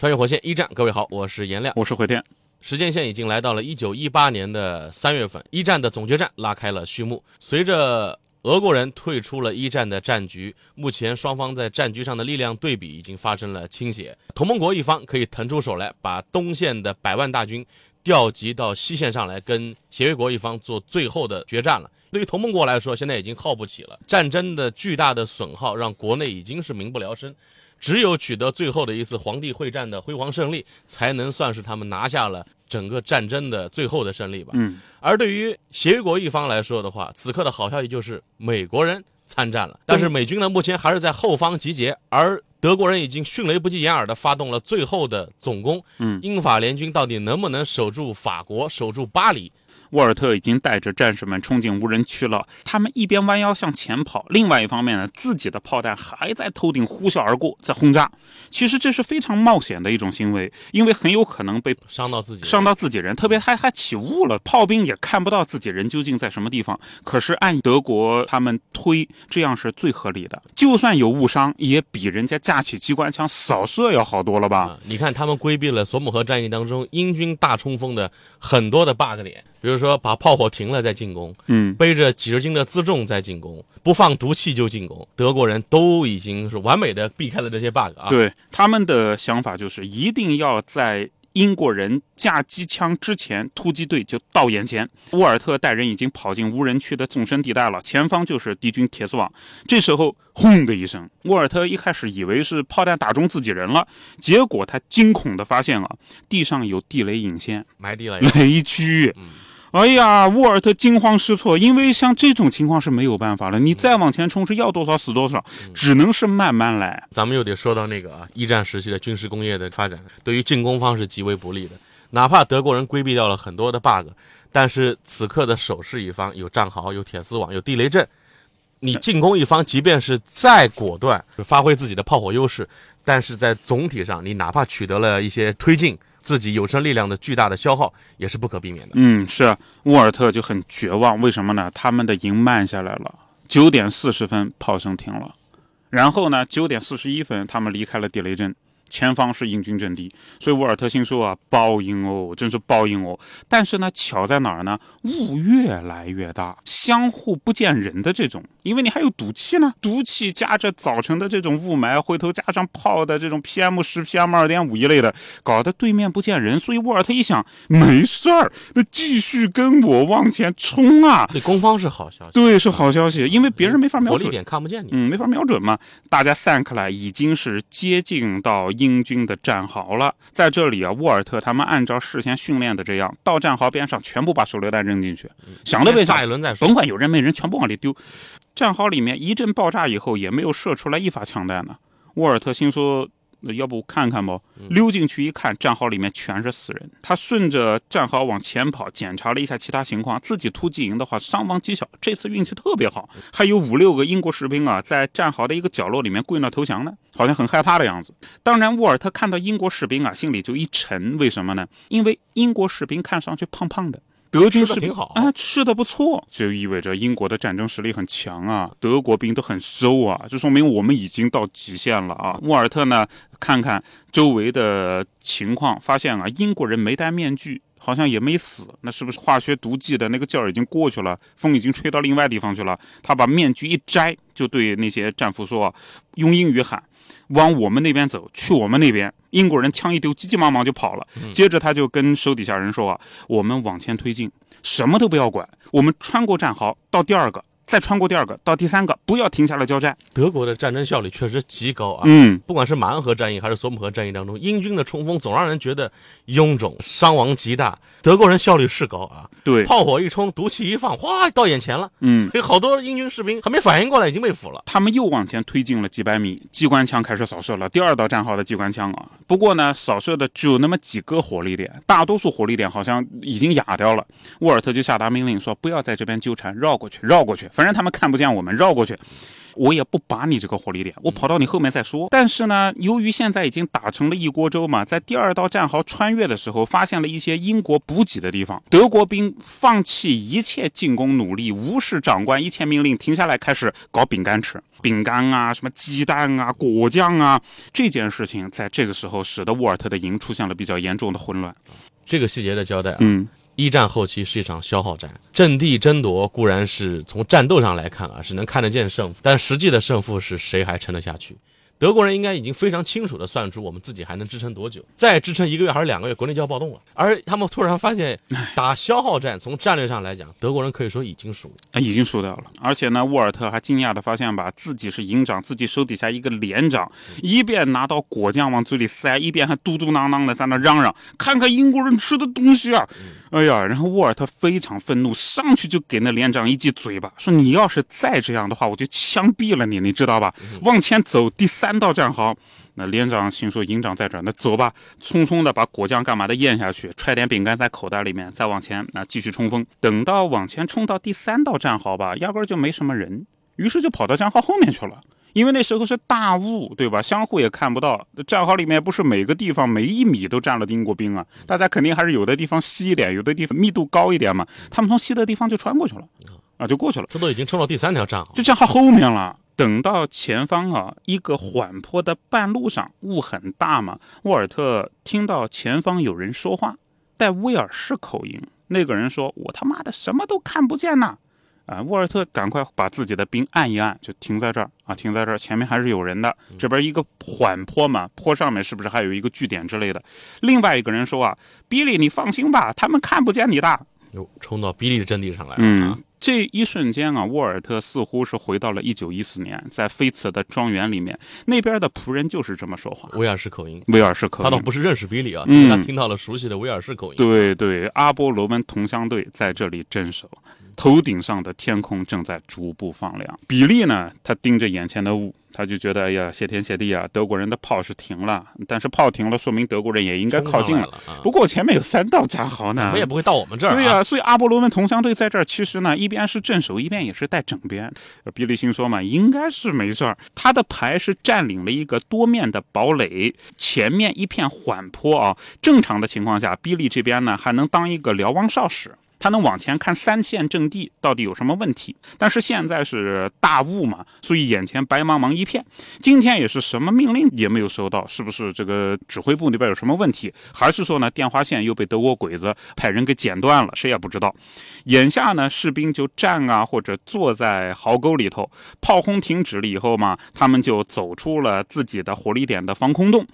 穿越火线一战，各位好，我是颜亮，我是回天。时间线已经来到了一九一八年的三月份，一战的总决战拉开了序幕。随着俄国人退出了一战的战局，目前双方在战局上的力量对比已经发生了倾斜。同盟国一方可以腾出手来，把东线的百万大军调集到西线上来，跟协约国一方做最后的决战了。对于同盟国来说，现在已经耗不起了，战争的巨大的损耗让国内已经是民不聊生。只有取得最后的一次皇帝会战的辉煌胜利，才能算是他们拿下了整个战争的最后的胜利吧。嗯，而对于协约国一方来说的话，此刻的好消息就是美国人参战了，但是美军呢，目前还是在后方集结，而德国人已经迅雷不及掩耳的发动了最后的总攻。嗯，英法联军到底能不能守住法国，守住巴黎？沃尔特已经带着战士们冲进无人区了。他们一边弯腰向前跑，另外一方面呢，自己的炮弹还在头顶呼啸而过，在轰炸。其实这是非常冒险的一种行为，因为很有可能被伤到自己，伤到自己人。特别还还起雾了，炮兵也看不到自己人究竟在什么地方。可是按德国他们推，这样是最合理的。就算有误伤，也比人家架起机关枪扫射要好多了吧？你看，他们规避了索姆河战役当中英军大冲锋的很多的 bug 点。比如说，把炮火停了再进攻，嗯，背着几十斤的辎重再进攻，不放毒气就进攻，德国人都已经是完美的避开了这些 bug 啊。对，他们的想法就是一定要在。英国人架机枪之前，突击队就到眼前。沃尔特带人已经跑进无人区的纵深地带了，前方就是敌军铁丝网。这时候，轰的一声，沃尔特一开始以为是炮弹打中自己人了，结果他惊恐地发现了，地上有地雷引线，埋地雷，雷区。哎呀，沃尔特惊慌失措，因为像这种情况是没有办法了。你再往前冲是要多少死多少，只能是慢慢来。咱们又得说到那个啊，一战时期的军事工业的发展，对于进攻方是极为不利的。哪怕德国人规避掉了很多的 bug，但是此刻的守势一方有战壕、有铁丝网、有地雷阵，你进攻一方即便是再果断，发挥自己的炮火优势，但是在总体上，你哪怕取得了一些推进。自己有生力量的巨大的消耗也是不可避免的。嗯，是沃尔特就很绝望，为什么呢？他们的营慢下来了，九点四十分炮声停了，然后呢，九点四十一分他们离开了地雷阵。前方是英军阵地，所以沃尔特心说啊，报应哦，真是报应哦。但是呢，巧在哪儿呢？雾越来越大，相互不见人的这种，因为你还有毒气呢，毒气加着早晨的这种雾霾，回头加上炮的这种 PM 十、PM 二点五一类的，搞得对面不见人。所以沃尔特一想，没事儿，那继续跟我往前冲啊。对，攻方是好消息，对，是好消息，因为别人没法瞄准，点看不见你，嗯，没法瞄准嘛。大家散开来，已经是接近到。英军的战壕了，在这里啊，沃尔特他们按照事先训练的这样，到战壕边上全部把手榴弹扔进去，想都别想，甭管有人没人，全部往里丢。战壕里面一阵爆炸以后，也没有射出来一发枪弹呢。沃尔特心说。那要不看看不？溜进去一看，战壕里面全是死人。他顺着战壕往前跑，检查了一下其他情况。自己突击营的话，伤亡极小。这次运气特别好，还有五六个英国士兵啊，在战壕的一个角落里面跪那投降呢，好像很害怕的样子。当然，沃尔特看到英国士兵啊，心里就一沉。为什么呢？因为英国士兵看上去胖胖的。德军士兵好啊，吃的不错，就意味着英国的战争实力很强啊。德国兵都很瘦啊，就说明我们已经到极限了啊。沃尔特呢，看看周围的情况，发现啊，英国人没戴面具，好像也没死。那是不是化学毒剂的那个劲儿已经过去了？风已经吹到另外地方去了？他把面具一摘，就对那些战俘说，用英语喊。往我们那边走，去我们那边。英国人枪一丢，急急忙忙就跑了。接着他就跟手底下人说：“啊，我们往前推进，什么都不要管。我们穿过战壕，到第二个，再穿过第二个，到第三个，不要停下来交战。德国的战争效率确实极高啊。嗯，不管是马恩河战役还是索姆河战役当中，英军的冲锋总让人觉得臃肿，伤亡极大。德国人效率是高啊，对，炮火一冲，毒气一放，哗，到眼前了。嗯，所以好多英军士兵还没反应过来，已经被俘了。他们又往前推进了几百米，机关枪开始扫射了。第二道战壕的机关枪啊，不过呢，扫射的只有那么几个火力点，大多数火力点好像已经哑掉了。沃尔特就下达命令说：“不要在这边纠缠，绕过去，绕过去，反正他们看不见我们，绕过去。”我也不把你这个火力点，我跑到你后面再说。但是呢，由于现在已经打成了一锅粥嘛，在第二道战壕穿越的时候，发现了一些英国补给的地方。德国兵放弃一切进攻努力，无视长官一切命令，停下来开始搞饼干吃。饼干啊，什么鸡蛋啊，果酱啊，这件事情在这个时候使得沃尔特的营出现了比较严重的混乱。这个细节的交代啊，嗯，一战后期是一场消耗战，阵地争夺固然是从战斗上来看啊，是能看得见胜负，但实际的胜负是谁还撑得下去？德国人应该已经非常清楚的算出我们自己还能支撑多久，再支撑一个月还是两个月，国内就要暴动了。而他们突然发现，打消耗战，从战略上来讲，德国人可以说已经输了。啊，已经输掉了。而且呢，沃尔特还惊讶的发现吧，自己是营长，自己手底下一个连长，一边拿到果酱往嘴里塞，一边还嘟嘟囔囔的在那嚷嚷：“看看英国人吃的东西啊！”哎呀，然后沃尔特非常愤怒，上去就给那连长一记嘴巴，说：“你要是再这样的话，我就枪毙了你，你知道吧？”往前走，第三道战壕。那连长心说：“营长在这儿，那走吧。”匆匆的把果酱干嘛的咽下去，揣点饼干在口袋里面，再往前，那继续冲锋。等到往前冲到第三道战壕吧，压根儿就没什么人，于是就跑到战壕后面去了。因为那时候是大雾，对吧？相互也看不到。战壕里面不是每个地方每一米都站了英国兵啊，大家肯定还是有的地方稀一点，有的地方密度高一点嘛。他们从稀的地方就穿过去了，啊，就过去了。这都已经冲到第三条战壕，就战壕后面了。等到前方啊，一个缓坡的半路上，雾很大嘛。沃尔特听到前方有人说话，带威尔士口音。那个人说：“我他妈的什么都看不见呐！”啊，沃尔特赶快把自己的兵按一按，就停在这儿啊，停在这儿，前面还是有人的。这边一个缓坡嘛，坡上面是不是还有一个据点之类的？另外一个人说啊，比利，你放心吧，他们看不见你的。又冲到比利的阵地上来了。嗯，这一瞬间啊，沃尔特似乎是回到了一九一四年，在菲茨的庄园里面，那边的仆人就是这么说话，威尔士口音。威尔士口音。他倒不是认识比利啊，嗯他听到了熟悉的威尔士口音。对对，阿波罗门同乡队在这里镇守，头顶上的天空正在逐步放亮。比利呢，他盯着眼前的雾，他就觉得，哎呀，谢天谢地啊，德国人的炮是停了，但是炮停了，说明德国人也应该靠近了。不过前面有三道战壕呢，怎么也不会到我们这儿、啊。对呀、所以阿波罗门同乡队在这儿，其实呢，一边是镇守，一边也是带整编。呃比利心说嘛，应该是没事儿。他的牌是占领了一个多面的堡垒，前面一片缓坡啊。正常的情况下，比利这边呢还能当一个瞭望哨使。他能往前看三线阵地到底有什么问题，但是现在是大雾嘛，所以眼前白茫茫一片。今天也是什么命令也没有收到，是不是这个指挥部那边有什么问题，还是说呢电话线又被德国鬼子派人给剪断了？谁也不知道。眼下呢，士兵就站啊或者坐在壕沟里头，炮轰停止了以后嘛，他们就走出了自己的火力点的防空洞。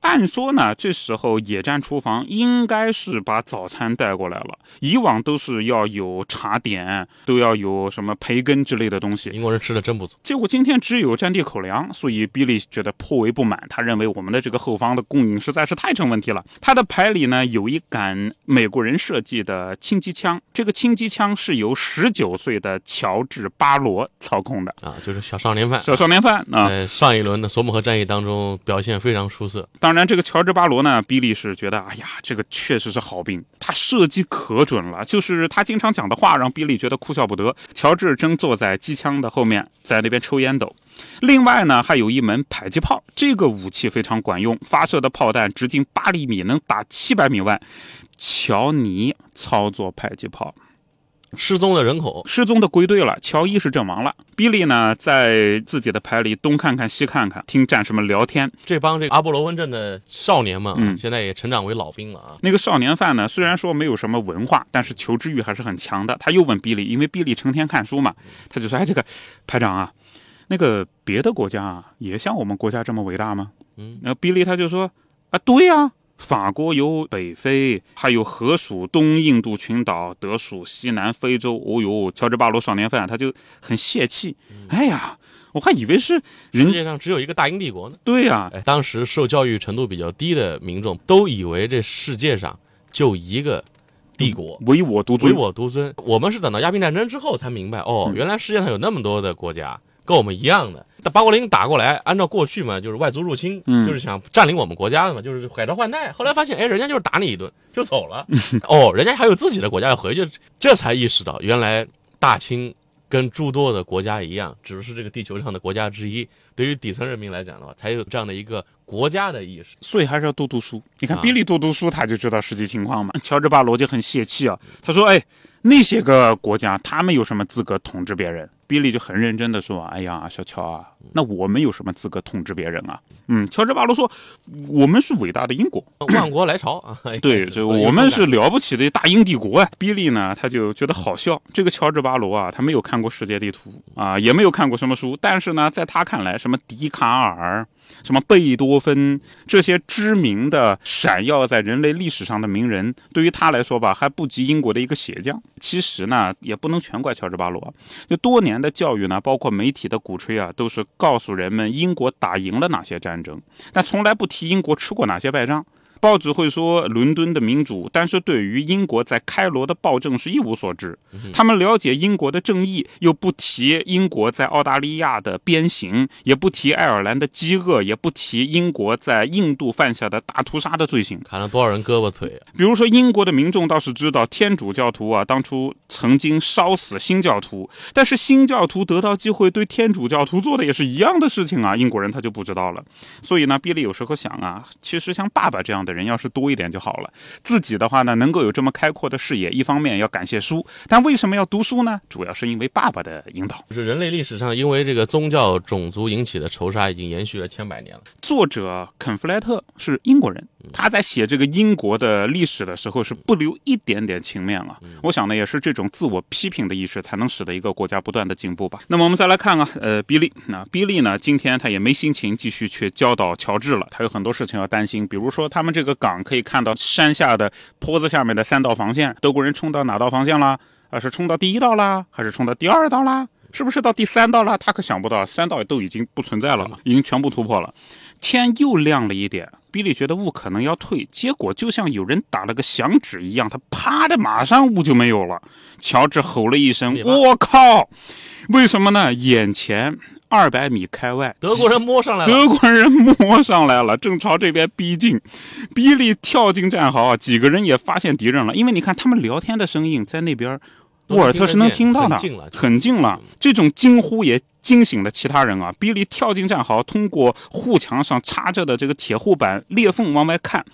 按说呢，这时候野战厨房应该是把早餐带过来了，以往都是要有茶点，都要有什么培根之类的东西。英国人吃的真不错。结果今天只有战地口粮，所以比利觉得颇为不满。他认为我们的这个后方的供应实在是太成问题了。他的牌里呢有一杆美国人设计的轻机枪，这个轻机枪是由十九岁的乔治·巴罗操控的啊，就是小少年犯。小少年犯啊。在上一轮的索姆河战役当中表现非常出色。当然，这个乔治·巴罗呢，比利是觉得，哎呀，这个确实是好兵，他射击可准了，就是他经常讲的话让比利觉得哭笑不得。乔治正坐在机枪的后面，在那边抽烟斗。另外呢，还有一门迫击炮，这个武器非常管用，发射的炮弹直径八厘米，能打七百米外。乔尼操作迫击炮。失踪的人口，失踪的归队了，乔伊是阵亡了。比利呢，在自己的排里东看看西看看，听战士们聊天。这帮这个阿波罗温镇的少年们、啊，嗯现在也成长为老兵了啊。那个少年犯呢，虽然说没有什么文化，但是求知欲还是很强的。他又问比利，因为比利成天看书嘛，他就说：“哎，这个排长啊，那个别的国家啊，也像我们国家这么伟大吗？”嗯，那比利他就说：“啊，对呀、法国有北非，还有荷属东印度群岛，德属西南非洲。哦呦，乔治巴罗少年犯他就很泄气。哎呀，我还以为是世，界上只有一个大英帝国呢。对呀、哎，当时受教育程度比较低的民众都以为这世界上就一个帝国。唯我独尊唯。我独尊。我们是等到鸦片战争之后才明白，哦，原来世界上有那么多的国家跟我们一样的。那八国联军打过来，按照过去嘛，就是外族入侵，嗯就是想占领我们国家的嘛，就是改朝换代。后来发现，哎，人家就是打你一顿就走了。哦，人家还有自己的国家要回去，这才意识到原来大清。跟诸多的国家一样，只是这个地球上的国家之一。对于底层人民来讲的话，才有这样的一个国家的意识。所以还是要多读书。你看啊比利多读书，他就知道实际情况嘛。乔治巴罗就很泄气啊，他说：“哎，那些个国家，他们有什么资格统治别人？”比利就很认真的说：“哎呀，小乔啊，那我们有什么资格统治别人啊？”嗯，乔治巴罗说：“我们是伟大的英国，万国来朝啊！对，这我们是了不起的大英帝国啊！比利呢，他就觉得好笑。这个乔治巴罗啊，他没有看过世界地图啊，也没有看过什么书，但是呢，在他看来，什么笛卡尔、什么贝多芬这些知名的、闪耀在人类历史上的名人，对于他来说吧，还不及英国的一个鞋匠。其实呢，也不能全怪乔治巴罗，就多年的教育呢，包括媒体的鼓吹啊，都是告诉人们英国打赢了哪些战争，但从来不提英国吃过哪些败仗。报纸会说伦敦的民主，但是对于英国在开罗的暴政是一无所知。他们了解英国的正义，又不提英国在澳大利亚的鞭刑，也不提爱尔兰的饥饿，也不提英国在印度犯下的大屠杀的罪行。砍了多少人胳膊腿？啊比如说，英国的民众倒是知道天主教徒啊，当初曾经烧死新教徒，但是新教徒得到机会对天主教徒做的也是一样的事情啊，英国人他就不知道了。所以呢，比利有时候想啊，其实像爸爸这样的人要是多一点就好了。自己的话呢，能够有这么开阔的视野，一方面要感谢书，但为什么要读书呢？主要是因为爸爸的引导。是人类历史上因为这个宗教种族引起的仇杀已经延续了千百年了。作者肯弗莱特是英国人，他在写这个英国的历史的时候是不留一点点情面啊。我想呢，也是这种自我批评的意识，才能使得一个国家不断的进步吧。那么我们再来看啊，呃，比利，那比利呢，今天他也没心情继续去教导乔治了，他有很多事情要担心，比如说他们这个港可以看到山下的坡子下面的三道防线，德国人冲到哪道防线啦？啊，是冲到第一道啦，还是冲到第二道啦？是不是到第三道啦？他可想不到，三道都已经不存在了，已经全部突破了。天又亮了一点，比利觉得雾可能要退，结果就像有人打了个响指一样，他啪的马上雾就没有了。乔治吼了一声：“我靠！”为什么呢？眼前二百米开外，德国人摸上来了，德国人摸上来了，正朝这边逼近。比利跳进战壕啊，几个人也发现敌人了，因为你看他们聊天的声音在那边，沃尔特是能听到的，很近了，很近了。这种惊呼也惊醒了其他人啊！比利跳进战壕，通过护墙上插着的这个铁护板裂缝往外看。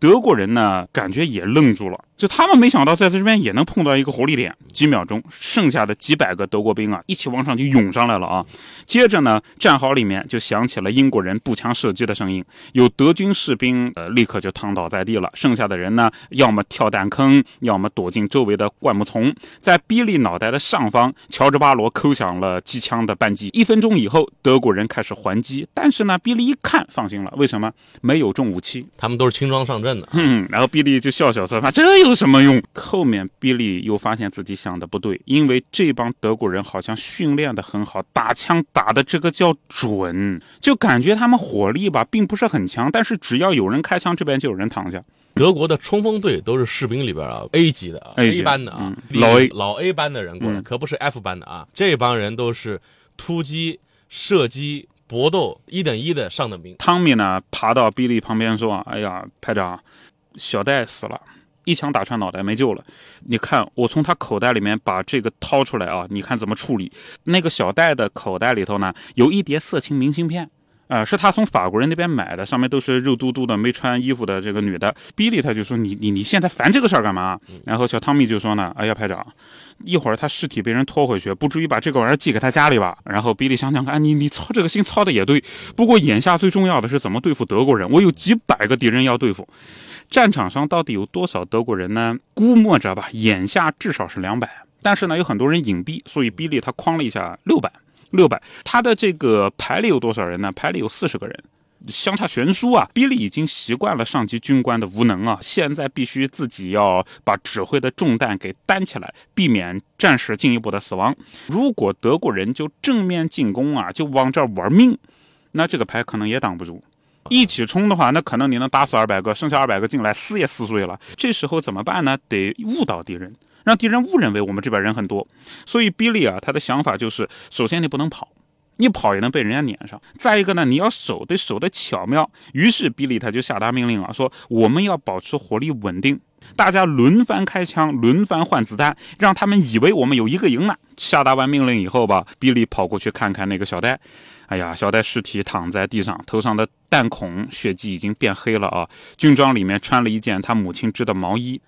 德国人呢，感觉也愣住了，就他们没想到在这边也能碰到一个火力点。几秒钟，剩下的几百个德国兵啊，一起往上就涌上来了啊！接着呢，战壕里面就响起了英国人步枪射击的声音，有德军士兵呃立刻就躺倒在地了，剩下的人呢，要么跳弹坑，要么躲进周围的灌木丛。在比利脑袋的上方，乔治巴罗扣响了机枪的扳机。一分钟以后，德国人开始还击，但是呢，比利一看放心了，为什么？没有重武器。他们都是轻装上阵的。嗯，然后比利就笑笑说：“这有什么用？”后面比利又发现自己想的不对，因为这帮德国人好像训练的很好，打枪打的这个叫准，就感觉他们火力吧并不是很强，但是只要有人开枪，这边就有人躺下。德国的冲锋队都是士兵里边啊 A 级的啊 A 级班的啊嗯，老 A 老 A 班的人过来，嗯可不是 F 班的啊。这帮人都是突击、射击、搏斗一等一的上等兵。汤米呢爬到比利旁边说：“哎呀，排长，小戴死了。”一枪打穿脑袋没救了，你看我从他口袋里面把这个掏出来啊，你看怎么处理？那个小袋的口袋里头呢有一叠色情明信片，呃，是他从法国人那边买的，上面都是肉嘟嘟的没穿衣服的这个女的。比利他就说你你你现在烦这个事儿干嘛？然后小汤米就说呢，哎呀排长，一会儿他尸体被人拖回去，不至于把这个玩意儿寄给他家里吧？然后比利想想看，啊你你操这个心操的也对，不过眼下最重要的是怎么对付德国人，我有几百个敌人要对付。战场上到底有多少德国人呢？估摸着吧，眼下至少是两百。但是呢，有很多人隐蔽，所以比利他框了一下六百，六百。他的这个排里有多少人呢？排里有四十个人。相差悬殊啊！比利已经习惯了上级军官的无能啊，现在必须自己要把指挥的重担给担起来，避免战士进一步的死亡。如果德国人就正面进攻啊，就往这儿玩命，那这个牌可能也挡不住。一起冲的话，那可能你能打死二百个，剩下二百个进来撕也撕碎了。这时候怎么办呢？得误导敌人，让敌人误认为我们这边人很多。所以比利啊，他的想法就是：首先你不能跑。你跑也能被人家撵上。再一个呢，你要守得守得巧妙。于是比利他就下达命令啊，说我们要保持火力稳定，大家轮番开枪，轮番换子弹，让他们以为我们有一个营呢。下达完命令以后吧，比利跑过去看看那个小戴。哎呀，小戴尸体躺在地上，头上的弹孔血迹已经变黑了啊。军装里面穿了一件他母亲织的毛衣，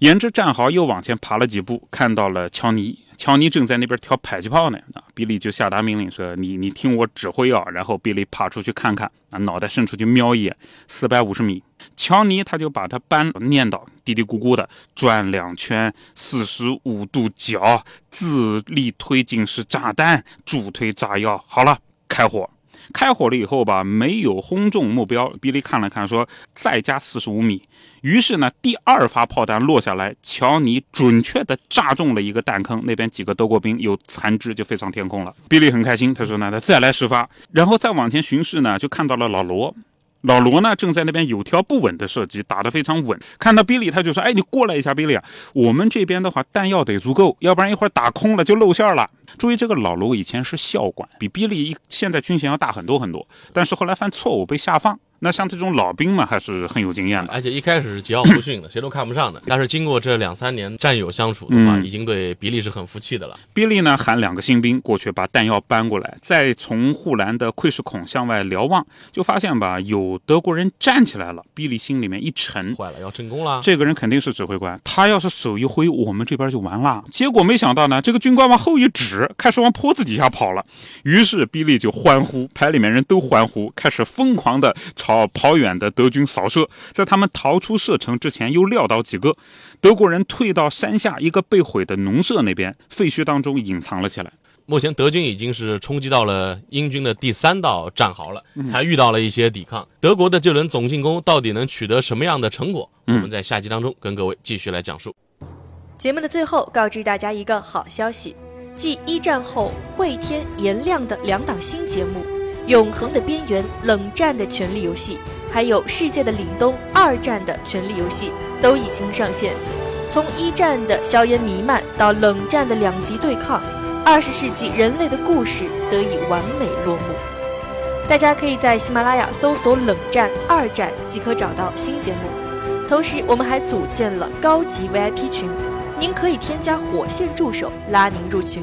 沿着战壕又往前爬了几步，看到了乔尼。乔尼正在那边调迫击炮呢，啊，比利就下达命令说：“你你听我指挥啊！”然后比利爬出去看看，啊，脑袋伸出去瞄一眼，四百五十米。乔尼他就把他扳念叨，嘀嘀咕咕的转两圈，四十五度角，自力推进式炸弹，助推炸药，好了，开火。开火了以后吧，没有轰中目标。比利看了看，说：“再加四十五米。”于是呢，第二发炮弹落下来，乔尼准确地炸中了一个弹坑，那边几个德国兵有残肢就飞上天空了。比利很开心，他说：“那，他再来十发。”然后再往前巡视呢，就看到了老罗。老罗呢，正在那边有条不紊的射击，打得非常稳。看到比利，他就说：“哎，你过来一下，比利啊，我们这边的话弹药得足够，要不然一会儿打空了就露馅了。”注意，这个老罗以前是校管，比比利一现在军衔要大很多很多，但是后来犯错误被下放。那像这种老兵嘛，还是很有经验的，而且一开始是桀骜不驯的，谁都看不上的。但是经过这两三年战友相处的话，已经对比利是很服气的了。比利呢喊两个新兵过去把弹药搬过来，再从护栏的窥视孔向外瞭望，就发现吧有德国人站起来了。比利心里面一沉，坏了，要成功了。这个人肯定是指挥官，他要是手一挥，我们这边就完了。结果没想到呢，这个军官往后一指，开始往坡子底下跑了。于是比利就欢呼，排里面人都欢呼，开始疯狂的朝跑跑远的。德军扫射，在他们逃出射程之前，又撂倒几个德国人，退到山下一个被毁的农舍那边废墟当中隐藏了起来。目前德军已经是冲击到了英军的第三道战壕了，才遇到了一些抵抗。德国的这轮总进攻到底能取得什么样的成果？我们在下集当中跟各位继续来讲述。节目的最后，告知大家一个好消息：继一战后会天颜亮的两档新节目《永恒的边缘》《冷战的权力游戏》。还有世界的凛冬，二战的权力游戏都已经上线。从一战的硝烟弥漫到冷战的两极对抗，二十世纪人类的故事得以完美落幕。大家可以在喜马拉雅搜索“冷战二战”即可找到新节目。同时，我们还组建了高级 VIP 群，您可以添加火线助手拉您入群，